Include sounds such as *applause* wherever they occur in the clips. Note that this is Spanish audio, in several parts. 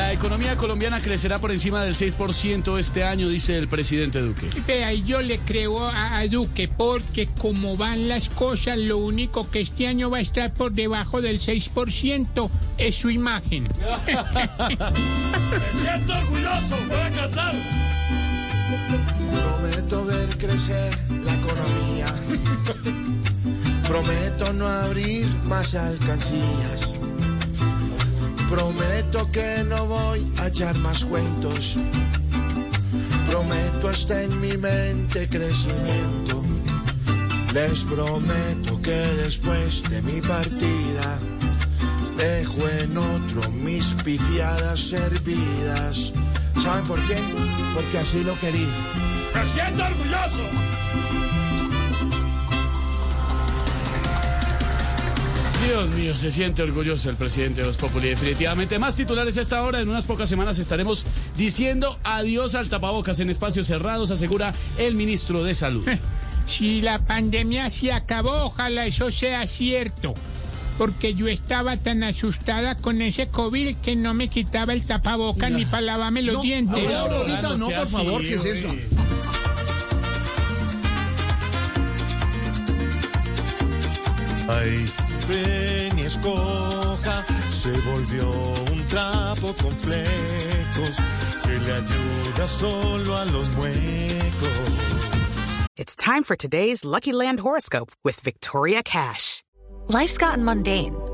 La economía colombiana crecerá por encima del 6% este año, dice el presidente Duque. Vea, y yo le creo a, a Duque porque como van las cosas, lo único que este año va a estar por debajo del 6% es su imagen. *laughs* *laughs* siento orgulloso, voy a cantar. Prometo ver crecer la economía. *laughs* Prometo no abrir más alcancías. Prometo que no voy a echar más cuentos. Prometo hasta en mi mente crecimiento. Les prometo que después de mi partida dejo en otro mis pifiadas servidas. ¿Saben por qué? Porque así lo quería. Me siento orgulloso. Dios mío, se siente orgulloso el presidente de los Populi. Definitivamente, más titulares a esta hora. En unas pocas semanas estaremos diciendo adiós al tapabocas en espacios cerrados, asegura el ministro de Salud. Si la pandemia se acabó, ojalá eso sea cierto. Porque yo estaba tan asustada con ese COVID que no me quitaba el tapaboca ni para lavarme los dientes. ahora, ahorita no, por favor, ¿qué es eso? Ay, ven y escoja, se volvió un trapo con flecos que le ayuda solo a los muecos. It's time for today's Lucky Land horoscope with Victoria Cash. Life's gotten mundane,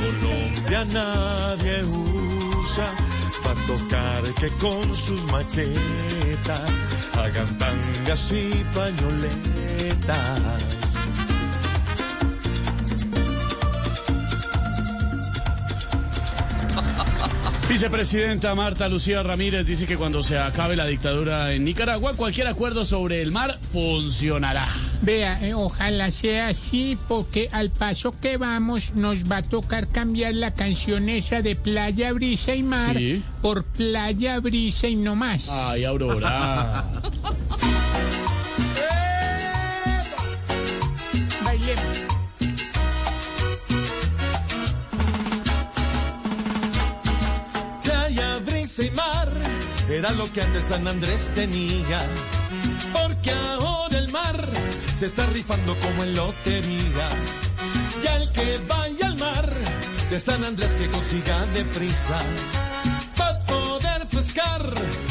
Colombia nadie usa. Va a tocar que con sus maquetas hagan tangas y pañoletas. Vicepresidenta Marta Lucía Ramírez dice que cuando se acabe la dictadura en Nicaragua, cualquier acuerdo sobre el mar funcionará. Vea, eh, ojalá sea así, porque al paso que vamos nos va a tocar cambiar la canción esa de Playa, Brisa y Mar Sí. por Playa, Brisa y no más. Ay, Aurora. *laughs* Bailemos. Brisa y mar era lo que antes San Andrés tenía. Porque ahora el mar se está rifando como en lotería. Y al que vaya al mar de San Andrés que consiga deprisa. Para poder pescar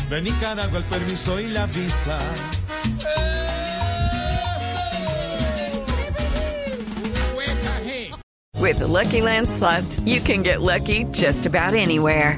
de Nicaragua el permiso y la visa. With the Lucky Land slots, you can get lucky just about anywhere.